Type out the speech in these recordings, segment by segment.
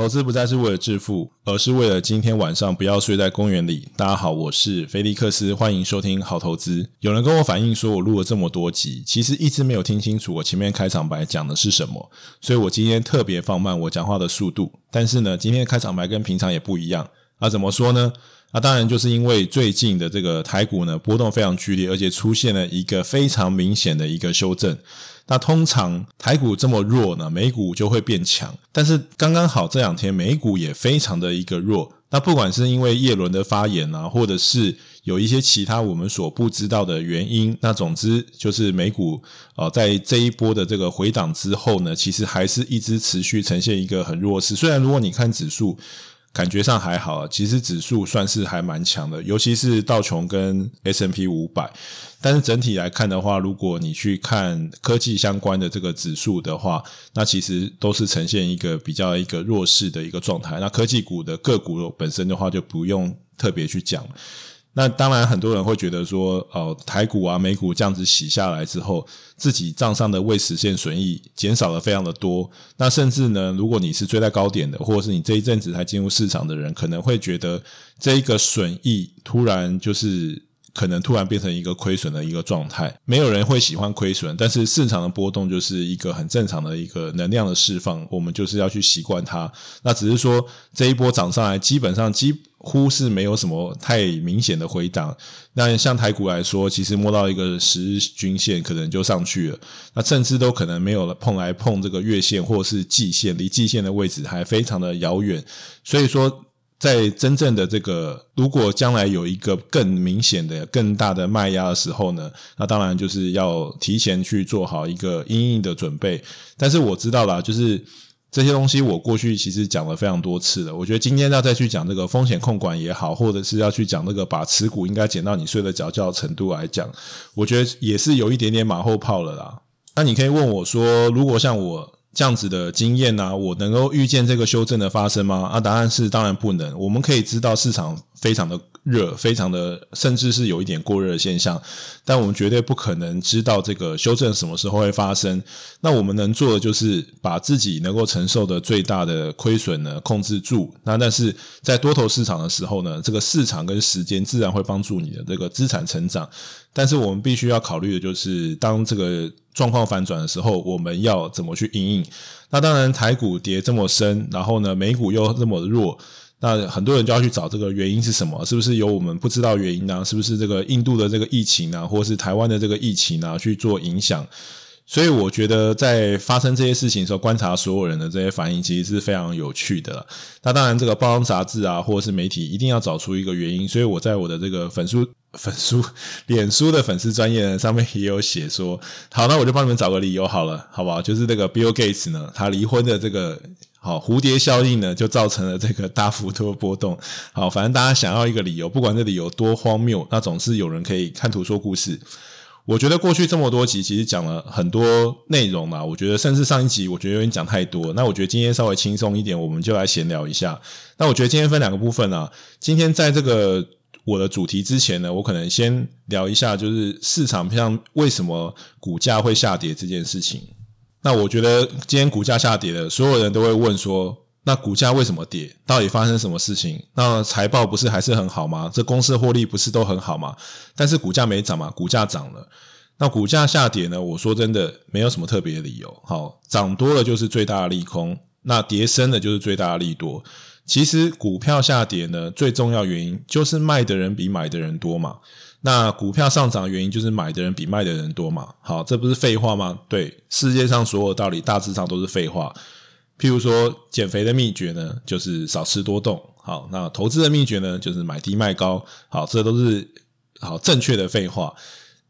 投资不再是为了致富，而是为了今天晚上不要睡在公园里。大家好，我是菲利克斯，欢迎收听好投资。有人跟我反映说，我录了这么多集，其实一直没有听清楚我前面开场白讲的是什么，所以我今天特别放慢我讲话的速度。但是呢，今天的开场白跟平常也不一样。啊，怎么说呢？那、当然就是因为最近的这个台股呢波动非常剧烈，而且出现了一个非常明显的一个修正。那通常台股这么弱呢，美股就会变强。但是刚刚好这两天美股也非常的一个弱。那不管是因为叶伦的发言啊，或者是有一些其他我们所不知道的原因，那总之就是美股呃在这一波的这个回档之后呢，其实还是一直持续呈现一个很弱势。虽然如果你看指数。感觉上还好，其实指数算是还蛮强的，尤其是道琼跟 S M P 五百。但是整体来看的话，如果你去看科技相关的这个指数的话，那其实都是呈现一个比较一个弱势的一个状态。那科技股的个股本身的话，就不用特别去讲。那当然，很多人会觉得说，哦，台股啊、美股这样子洗下来之后，自己账上的未实现损益减少了非常的多。那甚至呢，如果你是追在高点的，或者是你这一阵子才进入市场的人，可能会觉得这一个损益突然就是可能突然变成一个亏损的一个状态。没有人会喜欢亏损，但是市场的波动就是一个很正常的一个能量的释放，我们就是要去习惯它。那只是说这一波涨上来，基本上基。乎是没有什么太明显的回档，那像台股来说，其实摸到一个十日均线可能就上去了，那甚至都可能没有了碰来碰这个月线或是季线，离季线的位置还非常的遥远。所以说，在真正的这个如果将来有一个更明显的、更大的卖压的时候呢，那当然就是要提前去做好一个因应的准备。但是我知道啦，就是。这些东西我过去其实讲了非常多次了，我觉得今天要再去讲这个风险控管也好，或者是要去讲那个把持股应该减到你睡得着觉程度来讲，我觉得也是有一点点马后炮了啦。那你可以问我说，如果像我这样子的经验呢，我能够预见这个修正的发生吗？啊，答案是当然不能。我们可以知道市场非常的。热，非常的，甚至是有一点过热的现象，但我们绝对不可能知道这个修正什么时候会发生。那我们能做的就是把自己能够承受的最大的亏损呢控制住。那但是在多头市场的时候呢，这个市场跟时间自然会帮助你的这个资产成长。但是我们必须要考虑的就是，当这个状况反转的时候，我们要怎么去因应？那当然，台股跌这么深，然后呢，美股又这么弱。那很多人就要去找这个原因是什么？是不是有我们不知道原因呢？是不是这个印度的这个疫情啊，或是台湾的这个疫情啊去做影响？所以我觉得在发生这些事情的时候，观察所有人的这些反应，其实是非常有趣的。那当然，这个报章杂志啊，或者是媒体，一定要找出一个原因。所以我在我的这个粉书、粉书、脸书的粉丝专业上面也有写说，好，那我就帮你们找个理由好了，好不好？就是这个 Bill Gates 呢，他离婚的这个。好，蝴蝶效应呢，就造成了这个大幅度的波动。好，反正大家想要一个理由，不管这理由多荒谬，那总是有人可以看图说故事。我觉得过去这么多集，其实讲了很多内容嘛。我觉得甚至上一集，我觉得有点讲太多。那我觉得今天稍微轻松一点，我们就来闲聊一下。那我觉得今天分两个部分啊。今天在这个我的主题之前呢，我可能先聊一下，就是市场上为什么股价会下跌这件事情。那我觉得今天股价下跌了，所有人都会问说：那股价为什么跌？到底发生什么事情？那财报不是还是很好吗？这公司获利不是都很好吗？但是股价没涨嘛，股价涨了。那股价下跌呢？我说真的，没有什么特别的理由。好，涨多了就是最大的利空，那跌深了就是最大的利多。其实股票下跌呢，最重要原因就是卖的人比买的人多嘛。那股票上涨的原因就是买的人比卖的人多嘛？好，这不是废话吗？对，世界上所有道理大致上都是废话。譬如说，减肥的秘诀呢，就是少吃多动。好，那投资的秘诀呢，就是买低卖高。好，这都是好正确的废话。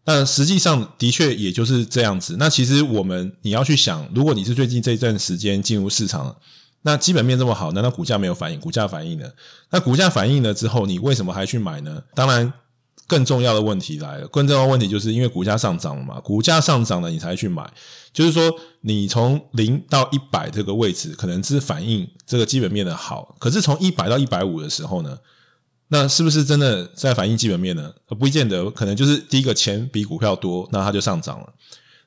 那实际上的确也就是这样子。那其实我们你要去想，如果你是最近这一段时间进入市场，那基本面这么好，难道股价没有反应？股价反应了，那股价反应了之后，你为什么还去买呢？当然。更重要的问题来了，更重要的问题就是因为股价上涨了嘛，股价上涨了你才去买，就是说你从零到一百这个位置可能是反映这个基本面的好，可是从一百到一百五的时候呢，那是不是真的在反映基本面呢？不见得，可能就是第一个钱比股票多，那它就上涨了。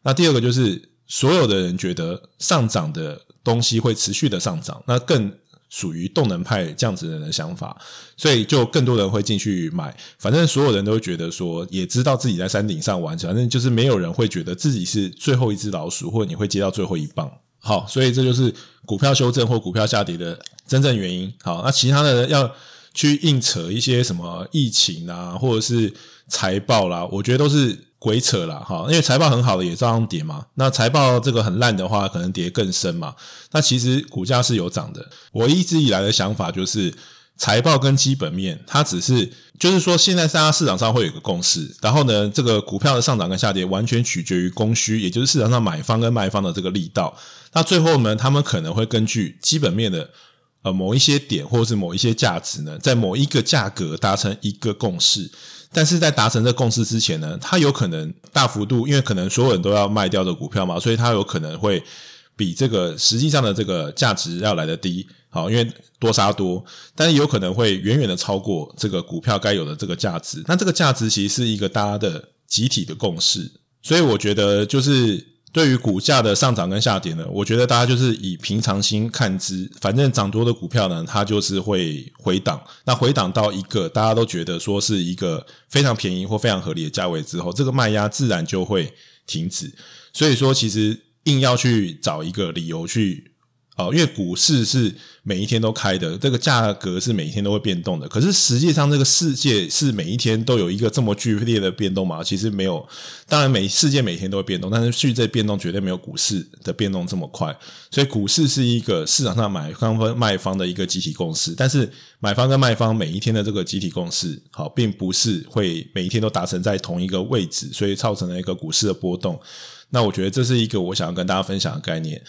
那第二个就是所有的人觉得上涨的东西会持续的上涨，那更。属于动能派这样子人的想法，所以就更多人会进去买。反正所有人都觉得说，也知道自己在山顶上玩，反正就是没有人会觉得自己是最后一只老鼠，或者你会接到最后一棒。好，所以这就是股票修正或股票下跌的真正原因。好，那其他的人要去硬扯一些什么疫情啊，或者是财报啦，我觉得都是。鬼扯啦，哈，因为财报很好的也照样跌嘛。那财报这个很烂的话，可能跌更深嘛。那其实股价是有涨的。我一直以来的想法就是，财报跟基本面，它只是就是说，现在大家市场上会有一个共识，然后呢，这个股票的上涨跟下跌完全取决于供需，也就是市场上买方跟卖方的这个力道。那最后呢，他们可能会根据基本面的呃某一些点，或者是某一些价值呢，在某一个价格达成一个共识。但是在达成这共识之前呢，它有可能大幅度，因为可能所有人都要卖掉的股票嘛，所以它有可能会比这个实际上的这个价值要来得低，好，因为多杀多，但是有可能会远远的超过这个股票该有的这个价值。那这个价值其实是一个大家的集体的共识，所以我觉得就是。对于股价的上涨跟下跌呢，我觉得大家就是以平常心看之，反正涨多的股票呢，它就是会回档。那回档到一个大家都觉得说是一个非常便宜或非常合理的价位之后，这个卖压自然就会停止。所以说，其实硬要去找一个理由去。哦，因为股市是每一天都开的，这个价格是每一天都会变动的。可是实际上，这个世界是每一天都有一个这么剧烈的变动吗？其实没有。当然，每世界每天都会变动，但是世界变动绝对没有股市的变动这么快。所以，股市是一个市场上买方跟卖方的一个集体共识。但是，买方跟卖方每一天的这个集体共识，好，并不是会每一天都达成在同一个位置，所以造成了一个股市的波动。那我觉得这是一个我想要跟大家分享的概念。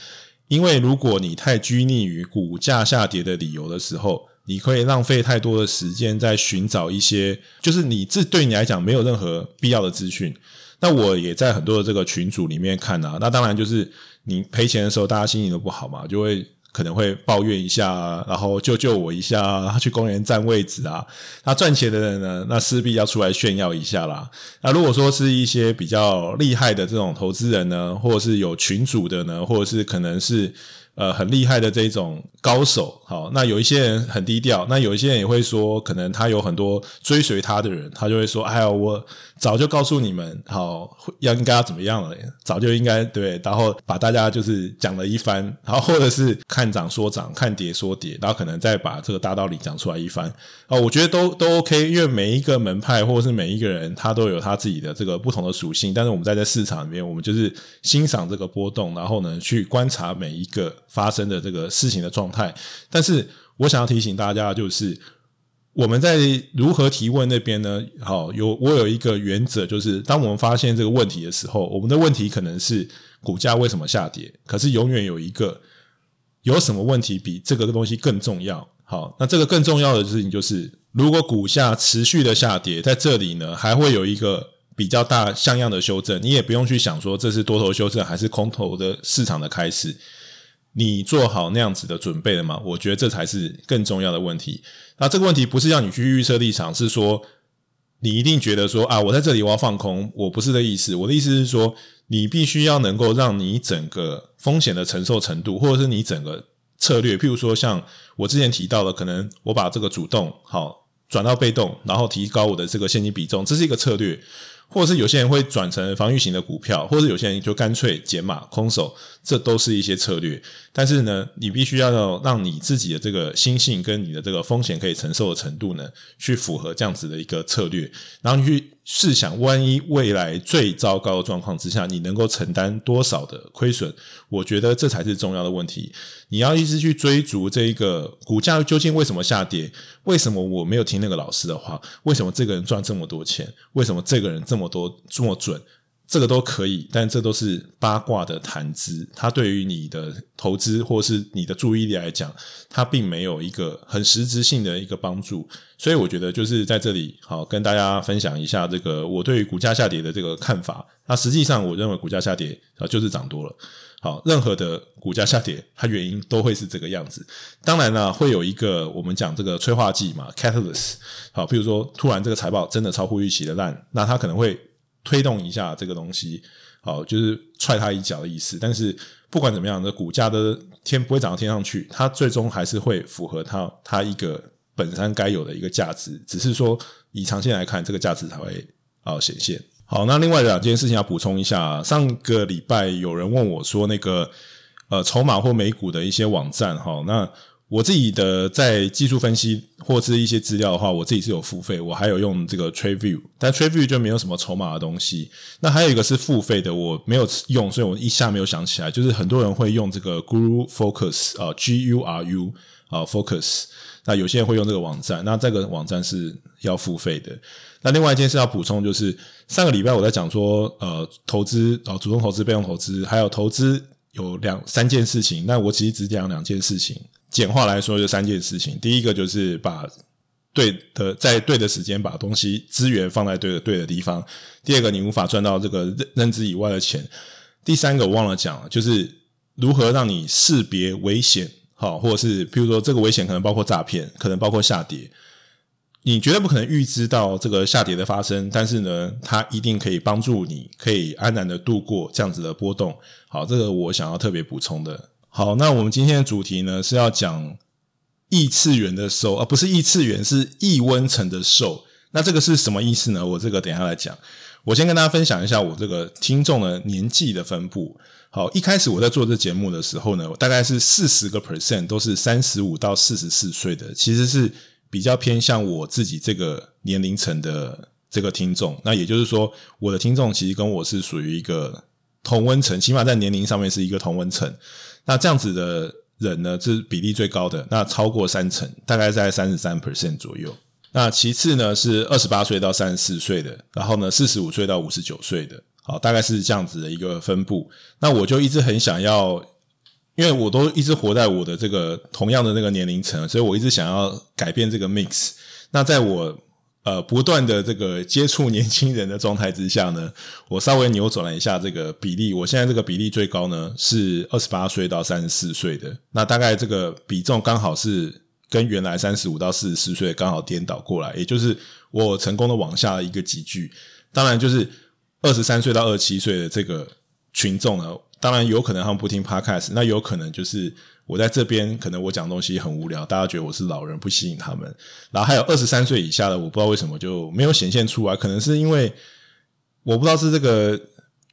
因为如果你太拘泥于股价下跌的理由的时候，你可以浪费太多的时间在寻找一些，就是你这对你来讲没有任何必要的资讯。那我也在很多的这个群组里面看啊，那当然就是你赔钱的时候，大家心情都不好嘛，就会。可能会抱怨一下，然后救救我一下，他去公园占位置啊。那赚钱的人呢，那势必要出来炫耀一下啦。那如果说是一些比较厉害的这种投资人呢，或者是有群主的呢，或者是可能是。呃，很厉害的这种高手，好，那有一些人很低调，那有一些人也会说，可能他有很多追随他的人，他就会说，哎呀，我早就告诉你们，好，要应该要怎么样了，早就应该对，然后把大家就是讲了一番，然后或者是看涨说涨，看跌说跌，然后可能再把这个大道理讲出来一番，啊，我觉得都都 OK，因为每一个门派或者是每一个人，他都有他自己的这个不同的属性，但是我们在这市场里面，我们就是欣赏这个波动，然后呢，去观察每一个。发生的这个事情的状态，但是我想要提醒大家，就是我们在如何提问那边呢？好，有我有一个原则，就是当我们发现这个问题的时候，我们的问题可能是股价为什么下跌，可是永远有一个有什么问题比这个东西更重要。好，那这个更重要的事情就是，如果股价持续的下跌，在这里呢，还会有一个比较大像样的修正，你也不用去想说这是多头修正还是空头的市场的开始。你做好那样子的准备了吗？我觉得这才是更重要的问题。那这个问题不是要你去预测立场，是说你一定觉得说啊，我在这里我要放空，我不是这意思。我的意思是说，你必须要能够让你整个风险的承受程度，或者是你整个策略，譬如说像我之前提到的，可能我把这个主动好转到被动，然后提高我的这个现金比重，这是一个策略。或者是有些人会转成防御型的股票，或者有些人就干脆减码空手，这都是一些策略。但是呢，你必须要让你自己的这个心性跟你的这个风险可以承受的程度呢，去符合这样子的一个策略，然后你去。试想，万一未来最糟糕的状况之下，你能够承担多少的亏损？我觉得这才是重要的问题。你要一直去追逐这一个股价究竟为什么下跌？为什么我没有听那个老师的话？为什么这个人赚这么多钱？为什么这个人这么多这么准？这个都可以，但这都是八卦的谈资。它对于你的投资或是你的注意力来讲，它并没有一个很实质性的一个帮助。所以我觉得就是在这里，好跟大家分享一下这个我对于股价下跌的这个看法。那实际上，我认为股价下跌啊就是涨多了。好，任何的股价下跌，它原因都会是这个样子。当然呢，会有一个我们讲这个催化剂嘛，catalyst。好，譬如说突然这个财报真的超乎预期的烂，那它可能会。推动一下这个东西，好，就是踹他一脚的意思。但是不管怎么样的股价的天不会涨到天上去，它最终还是会符合它它一个本身该有的一个价值，只是说以长线来看，这个价值才会啊显现。好，那另外两件事情要补充一下，上个礼拜有人问我说，那个呃筹码或美股的一些网站哈，那。我自己的在技术分析或是一些资料的话，我自己是有付费，我还有用这个 TradeView，但 TradeView 就没有什么筹码的东西。那还有一个是付费的，我没有用，所以我一下没有想起来。就是很多人会用这个 Guru Focus 啊，G U R U 啊 Focus，那有些人会用这个网站，那这个网站是要付费的。那另外一件事要补充就是，上个礼拜我在讲说，呃，投资啊，主动投资、被动投资，还有投资有两三件事情，那我其实只讲两件事情。简化来说，就三件事情。第一个就是把对的在对的时间把东西资源放在对的对的地方。第二个，你无法赚到这个认认知以外的钱。第三个，我忘了讲了，就是如何让你识别危险，好，或者是譬如说这个危险可能包括诈骗，可能包括下跌。你绝对不可能预知到这个下跌的发生，但是呢，它一定可以帮助你，可以安然的度过这样子的波动。好，这个我想要特别补充的。好，那我们今天的主题呢，是要讲异次元的兽，而不是异次元，是异温层的兽。那这个是什么意思呢？我这个等下来讲。我先跟大家分享一下我这个听众的年纪的分布。好，一开始我在做这节目的时候呢，大概是四十个 percent 都是三十五到四十四岁的，其实是比较偏向我自己这个年龄层的这个听众。那也就是说，我的听众其实跟我是属于一个同温层，起码在年龄上面是一个同温层。那这样子的人呢，是比例最高的，那超过三成，大概在三十三 percent 左右。那其次呢是二十八岁到三十四岁的，然后呢四十五岁到五十九岁的，好，大概是这样子的一个分布。那我就一直很想要，因为我都一直活在我的这个同样的那个年龄层，所以我一直想要改变这个 mix。那在我呃，不断的这个接触年轻人的状态之下呢，我稍微扭转了一下这个比例。我现在这个比例最高呢是二十八岁到三十四岁的，那大概这个比重刚好是跟原来三十五到四十四岁刚好颠倒过来，也就是我成功的往下一个级距。当然，就是二十三岁到二十七岁的这个群众呢，当然有可能他们不听 Podcast，那有可能就是。我在这边，可能我讲东西很无聊，大家觉得我是老人，不吸引他们。然后还有二十三岁以下的，我不知道为什么就没有显现出来，可能是因为我不知道是这个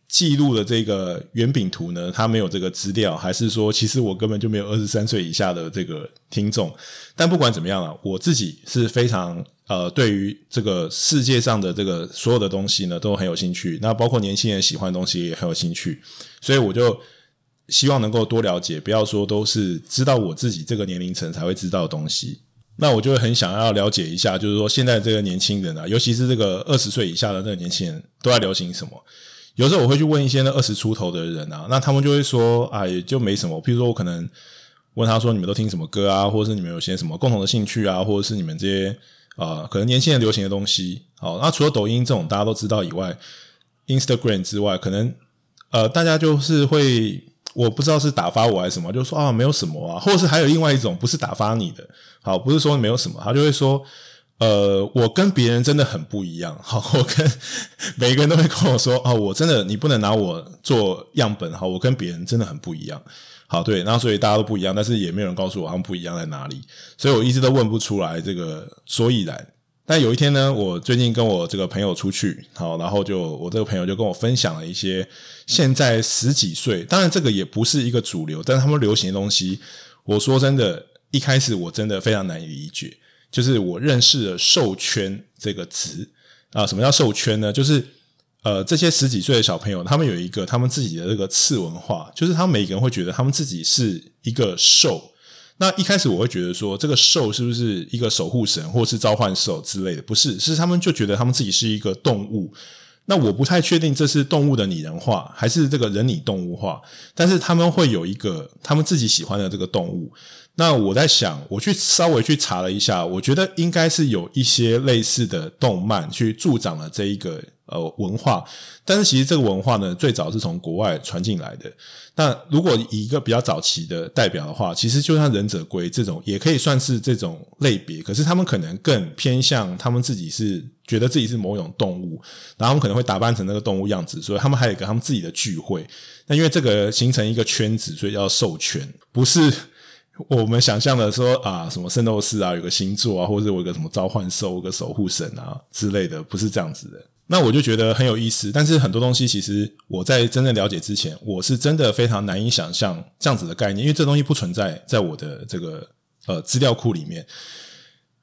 记录的这个圆饼图呢，它没有这个资料，还是说其实我根本就没有二十三岁以下的这个听众。但不管怎么样啊，我自己是非常呃，对于这个世界上的这个所有的东西呢，都很有兴趣。那包括年轻人喜欢的东西也很有兴趣，所以我就。希望能够多了解，不要说都是知道我自己这个年龄层才会知道的东西。那我就会很想要了解一下，就是说现在这个年轻人啊，尤其是这个二十岁以下的那个年轻人，都在流行什么？有时候我会去问一些那二十出头的人啊，那他们就会说啊，也就没什么。譬如说我可能问他说，你们都听什么歌啊，或者是你们有些什么共同的兴趣啊，或者是你们这些啊、可能年轻人流行的东西。好，那除了抖音这种大家都知道以外，Instagram 之外，可能呃，大家就是会。我不知道是打发我还是什么，就说啊没有什么啊，或是还有另外一种不是打发你的，好，不是说没有什么，他就会说，呃，我跟别人真的很不一样，好，我跟每个人都会跟我说，哦，我真的你不能拿我做样本，好，我跟别人真的很不一样，好，对，然后所以大家都不一样，但是也没有人告诉我他们不一样在哪里，所以我一直都问不出来这个所以然。但有一天呢，我最近跟我这个朋友出去，好，然后就我这个朋友就跟我分享了一些现在十几岁，当然这个也不是一个主流，但是他们流行的东西，我说真的，一开始我真的非常难以理解，就是我认识了“兽圈”这个词啊，什么叫“兽圈”呢？就是呃，这些十几岁的小朋友，他们有一个他们自己的这个次文化，就是他们每个人会觉得他们自己是一个兽。那一开始我会觉得说，这个兽是不是一个守护神，或是召唤兽之类的？不是，是他们就觉得他们自己是一个动物。那我不太确定这是动物的拟人化，还是这个人拟动物化。但是他们会有一个他们自己喜欢的这个动物。那我在想，我去稍微去查了一下，我觉得应该是有一些类似的动漫去助长了这一个呃文化，但是其实这个文化呢，最早是从国外传进来的。那如果以一个比较早期的代表的话，其实就像忍者龟这种，也可以算是这种类别。可是他们可能更偏向他们自己是觉得自己是某种动物，然后他们可能会打扮成那个动物样子，所以他们还有一个他们自己的聚会。那因为这个形成一个圈子，所以叫授权，不是我们想象的说啊，什么圣斗士啊，有个星座啊，或者我有个什么召唤兽、有个守护神啊之类的，不是这样子的。那我就觉得很有意思，但是很多东西其实我在真正了解之前，我是真的非常难以想象这样子的概念，因为这东西不存在在我的这个呃资料库里面。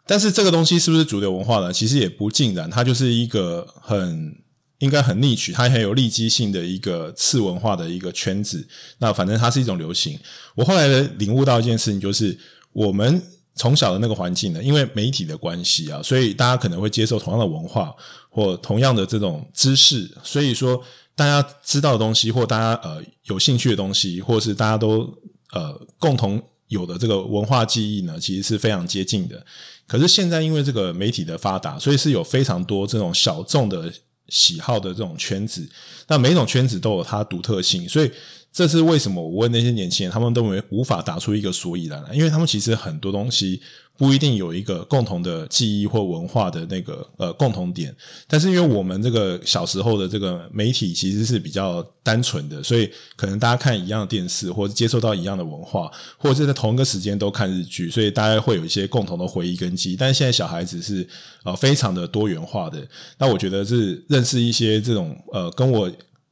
但是这个东西是不是主流文化呢？其实也不尽然，它就是一个很应该很 niche，它很有利基性的一个次文化的一个圈子。那反正它是一种流行。我后来领悟到一件事情，就是我们。从小的那个环境呢，因为媒体的关系啊，所以大家可能会接受同样的文化或同样的这种知识，所以说大家知道的东西或大家呃有兴趣的东西，或是大家都呃共同有的这个文化记忆呢，其实是非常接近的。可是现在因为这个媒体的发达，所以是有非常多这种小众的喜好的这种圈子，那每一种圈子都有它独特性，所以。这是为什么？我问那些年轻人，他们都没无法打出一个所以然来，因为他们其实很多东西不一定有一个共同的记忆或文化的那个呃共同点。但是因为我们这个小时候的这个媒体其实是比较单纯的，所以可能大家看一样的电视，或者接受到一样的文化，或者是在同一个时间都看日剧，所以大家会有一些共同的回忆跟记忆。但是现在小孩子是呃非常的多元化的，那我觉得是认识一些这种呃跟我。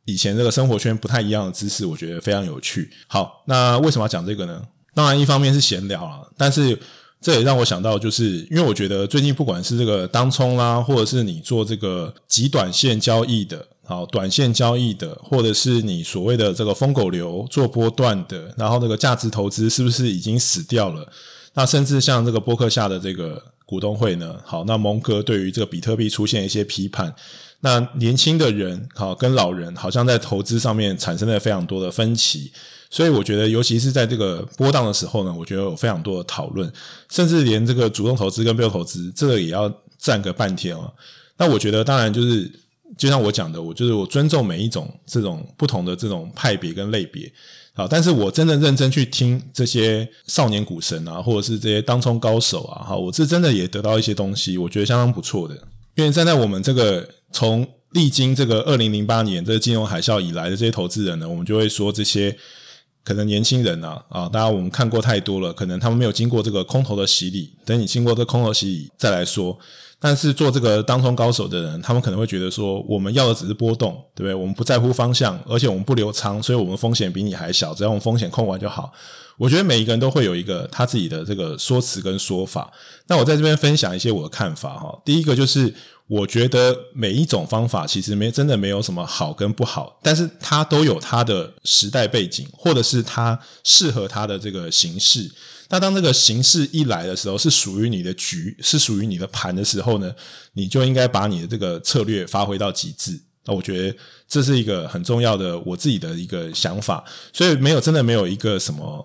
以前这个生活圈不太一样的知识，我觉得非常有趣。好，那为什么要讲这个呢？当然，一方面是闲聊啊，但是这也让我想到，就是因为我觉得最近不管是这个当冲啦，或者是你做这个极短线交易的，好，短线交易的，或者是你所谓的这个疯狗流做波段的，然后这个价值投资是不是已经死掉了？那甚至像这个波克夏的这个股东会呢？好，那蒙哥对于这个比特币出现一些批判。那年轻的人好，跟老人好像在投资上面产生了非常多的分歧，所以我觉得，尤其是在这个波荡的时候呢，我觉得有非常多的讨论，甚至连这个主动投资跟被动投资，这个也要站个半天哦。那我觉得，当然就是就像我讲的，我就是我尊重每一种这种不同的这种派别跟类别啊，但是我真的认真去听这些少年股神啊，或者是这些当冲高手啊，哈，我是真的也得到一些东西，我觉得相当不错的，因为站在我们这个。从历经这个二零零八年这个金融海啸以来的这些投资人呢，我们就会说这些可能年轻人啊啊，大家我们看过太多了，可能他们没有经过这个空头的洗礼。等你经过这空头洗礼再来说，但是做这个当冲高手的人，他们可能会觉得说，我们要的只是波动，对不对？我们不在乎方向，而且我们不留仓，所以我们风险比你还小，只要我们风险控完就好。我觉得每一个人都会有一个他自己的这个说辞跟说法。那我在这边分享一些我的看法哈。第一个就是。我觉得每一种方法其实没真的没有什么好跟不好，但是它都有它的时代背景，或者是它适合它的这个形式。那当这个形式一来的时候，是属于你的局，是属于你的盘的时候呢，你就应该把你的这个策略发挥到极致。那我觉得这是一个很重要的我自己的一个想法，所以没有真的没有一个什么。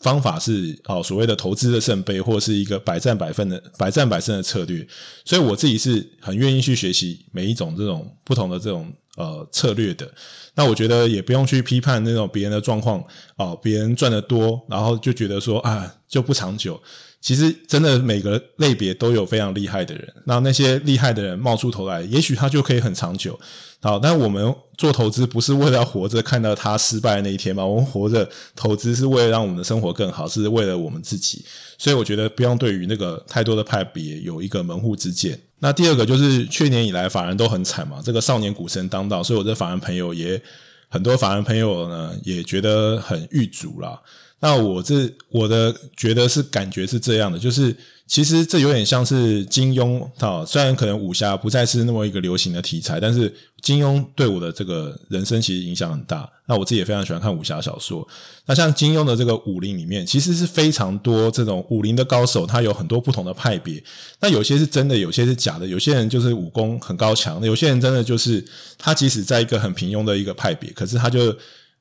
方法是哦，所谓的投资的圣杯，或是一个百战百胜的百战百胜的策略。所以我自己是很愿意去学习每一种这种不同的这种呃策略的。那我觉得也不用去批判那种别人的状况哦，别人赚得多，然后就觉得说啊就不长久。其实真的每个类别都有非常厉害的人，那那些厉害的人冒出头来，也许他就可以很长久。好，但我们做投资不是为了要活着看到他失败那一天嘛？我们活着投资是为了让我们的生活更好，是为了我们自己。所以我觉得不用对于那个太多的派别有一个门户之见。那第二个就是去年以来法人都很惨嘛，这个少年股神当道，所以我的法人朋友也很多，法人朋友呢也觉得很郁卒了。那我这我的觉得是感觉是这样的，就是其实这有点像是金庸啊，虽然可能武侠不再是那么一个流行的题材，但是金庸对我的这个人生其实影响很大。那我自己也非常喜欢看武侠小说。那像金庸的这个武林里面，其实是非常多这种武林的高手，他有很多不同的派别。那有些是真的，有些是假的。有些人就是武功很高强，有些人真的就是他即使在一个很平庸的一个派别，可是他就。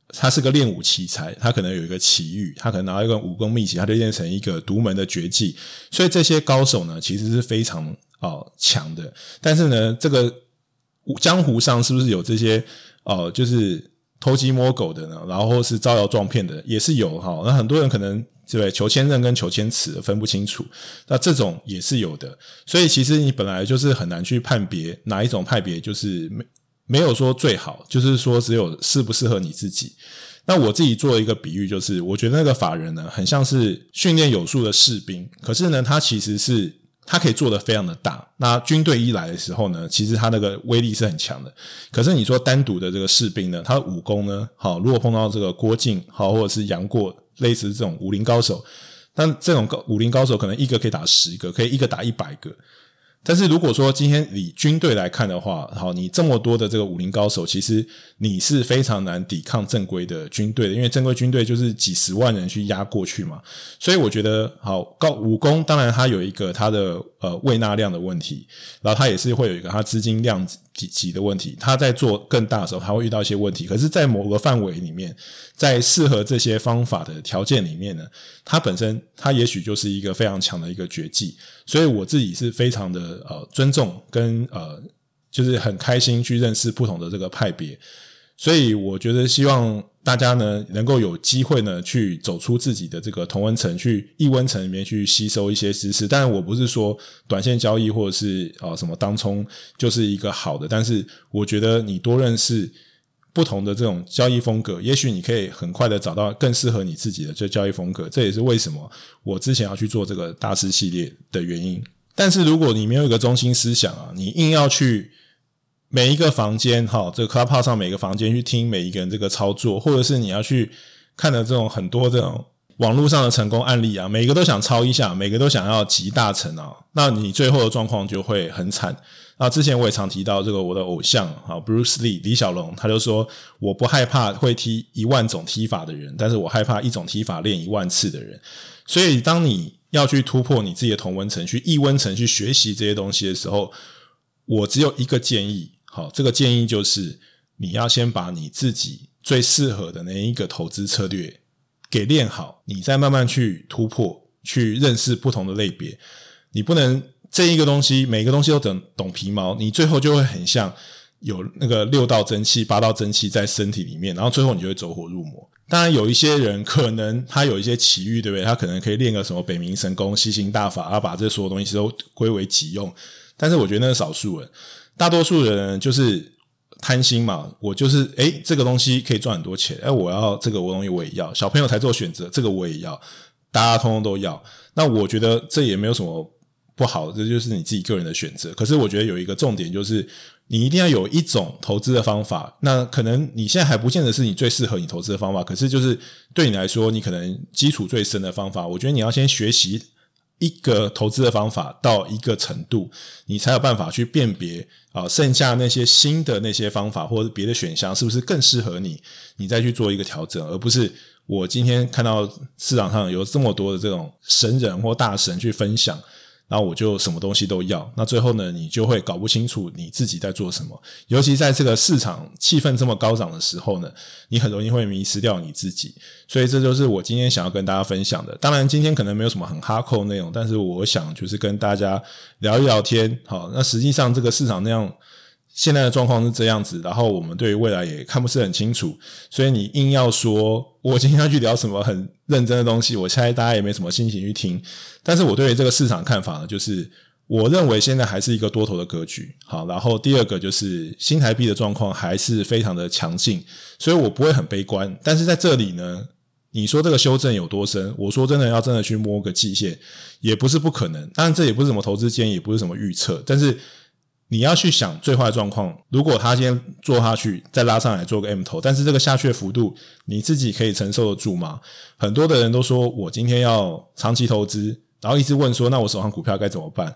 他是个练武奇才，他可能有一个奇遇，他可能拿一个武功秘籍，他就练成一个独门的绝技。所以这些高手呢，其实是非常哦强的。但是呢，这个江湖上是不是有这些哦，就是偷鸡摸狗的呢？然后是招摇撞骗的，也是有哈。那很多人可能对求签认跟求签词分不清楚，那这种也是有的。所以其实你本来就是很难去判别哪一种派别就是没有说最好，就是说只有适不适合你自己。那我自己做一个比喻，就是我觉得那个法人呢，很像是训练有素的士兵，可是呢，他其实是他可以做得非常的大。那军队一来的时候呢，其实他那个威力是很强的。可是你说单独的这个士兵呢，他的武功呢，好，如果碰到这个郭靖，好，或者是杨过，类似这种武林高手，但这种高武林高手可能一个可以打十个，可以一个打一百个。但是如果说今天以军队来看的话，好，你这么多的这个武林高手，其实你是非常难抵抗正规的军队的，因为正规军队就是几十万人去压过去嘛。所以我觉得，好，高武功当然它有一个它的呃胃纳量的问题，然后它也是会有一个它资金量级级的问题。他在做更大的时候，他会遇到一些问题。可是，在某个范围里面，在适合这些方法的条件里面呢，它本身它也许就是一个非常强的一个绝技。所以我自己是非常的呃尊重跟呃，就是很开心去认识不同的这个派别。所以我觉得希望大家呢能够有机会呢去走出自己的这个同温层，去异温层里面去吸收一些知识。当然我不是说短线交易或者是啊、呃、什么当冲就是一个好的，但是我觉得你多认识。不同的这种交易风格，也许你可以很快的找到更适合你自己的这交易风格。这也是为什么我之前要去做这个大师系列的原因。但是如果你没有一个中心思想啊，你硬要去每一个房间哈，这个 Clubhouse 上每个房间去听每一个人这个操作，或者是你要去看的这种很多这种网络上的成功案例啊，每个都想抄一下，每个都想要集大成啊，那你最后的状况就会很惨。那之前我也常提到这个我的偶像啊，Bruce Lee 李小龙，他就说，我不害怕会踢一万种踢法的人，但是我害怕一种踢法练一万次的人。所以当你要去突破你自己的同温层，去异温层去学习这些东西的时候，我只有一个建议，好，这个建议就是你要先把你自己最适合的那一个投资策略给练好，你再慢慢去突破，去认识不同的类别，你不能。这一个东西，每个东西都懂懂皮毛，你最后就会很像有那个六道真气、八道真气在身体里面，然后最后你就会走火入魔。当然，有一些人可能他有一些奇遇，对不对？他可能可以练个什么北冥神功、吸星大法，他把这所有东西都归为己用。但是我觉得那是少数人，大多数人就是贪心嘛。我就是诶，这个东西可以赚很多钱，诶，我要这个我东西我也要。小朋友才做选择，这个我也要，大家通通都要。那我觉得这也没有什么。不好，这就是你自己个人的选择。可是我觉得有一个重点，就是你一定要有一种投资的方法。那可能你现在还不见得是你最适合你投资的方法，可是就是对你来说，你可能基础最深的方法。我觉得你要先学习一个投资的方法到一个程度，你才有办法去辨别啊，剩下那些新的那些方法或者别的选项是不是更适合你，你再去做一个调整，而不是我今天看到市场上有这么多的这种神人或大神去分享。那我就什么东西都要，那最后呢，你就会搞不清楚你自己在做什么。尤其在这个市场气氛这么高涨的时候呢，你很容易会迷失掉你自己。所以这就是我今天想要跟大家分享的。当然，今天可能没有什么很哈扣内容，但是我想就是跟大家聊一聊天。好，那实际上这个市场那样。现在的状况是这样子，然后我们对于未来也看不是很清楚，所以你硬要说我今天要去聊什么很认真的东西，我猜大家也没什么心情去听。但是我对于这个市场看法呢，就是我认为现在还是一个多头的格局。好，然后第二个就是新台币的状况还是非常的强劲，所以我不会很悲观。但是在这里呢，你说这个修正有多深？我说真的，要真的去摸个季线，也不是不可能。当然，这也不是什么投资建议，也不是什么预测，但是。你要去想最坏的状况，如果他先做下去，再拉上来做个 M 头，但是这个下去的幅度你自己可以承受得住吗？很多的人都说我今天要长期投资，然后一直问说，那我手上股票该怎么办？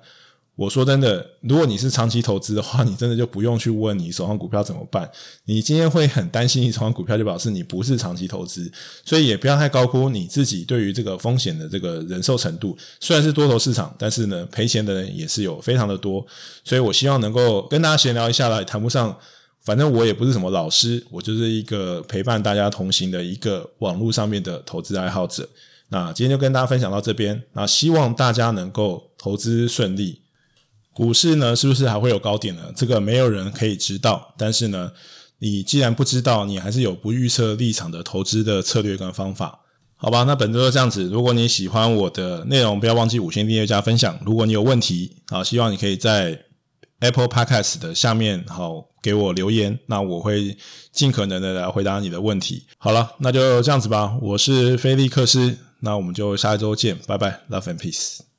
我说真的，如果你是长期投资的话，你真的就不用去问你手上股票怎么办。你今天会很担心你手上股票，就表示你不是长期投资，所以也不要太高估你自己对于这个风险的这个忍受程度。虽然是多头市场，但是呢，赔钱的人也是有非常的多。所以我希望能够跟大家闲聊一下来，谈不上，反正我也不是什么老师，我就是一个陪伴大家同行的一个网络上面的投资爱好者。那今天就跟大家分享到这边，那希望大家能够投资顺利。股市呢，是不是还会有高点呢？这个没有人可以知道。但是呢，你既然不知道，你还是有不预测立场的投资的策略跟方法，好吧？那本周就这样子。如果你喜欢我的内容，不要忘记五星订阅加分享。如果你有问题，啊，希望你可以在 Apple Podcast 的下面好给我留言，那我会尽可能的来回答你的问题。好了，那就这样子吧。我是菲利克斯，那我们就下一周见，拜拜，Love and Peace。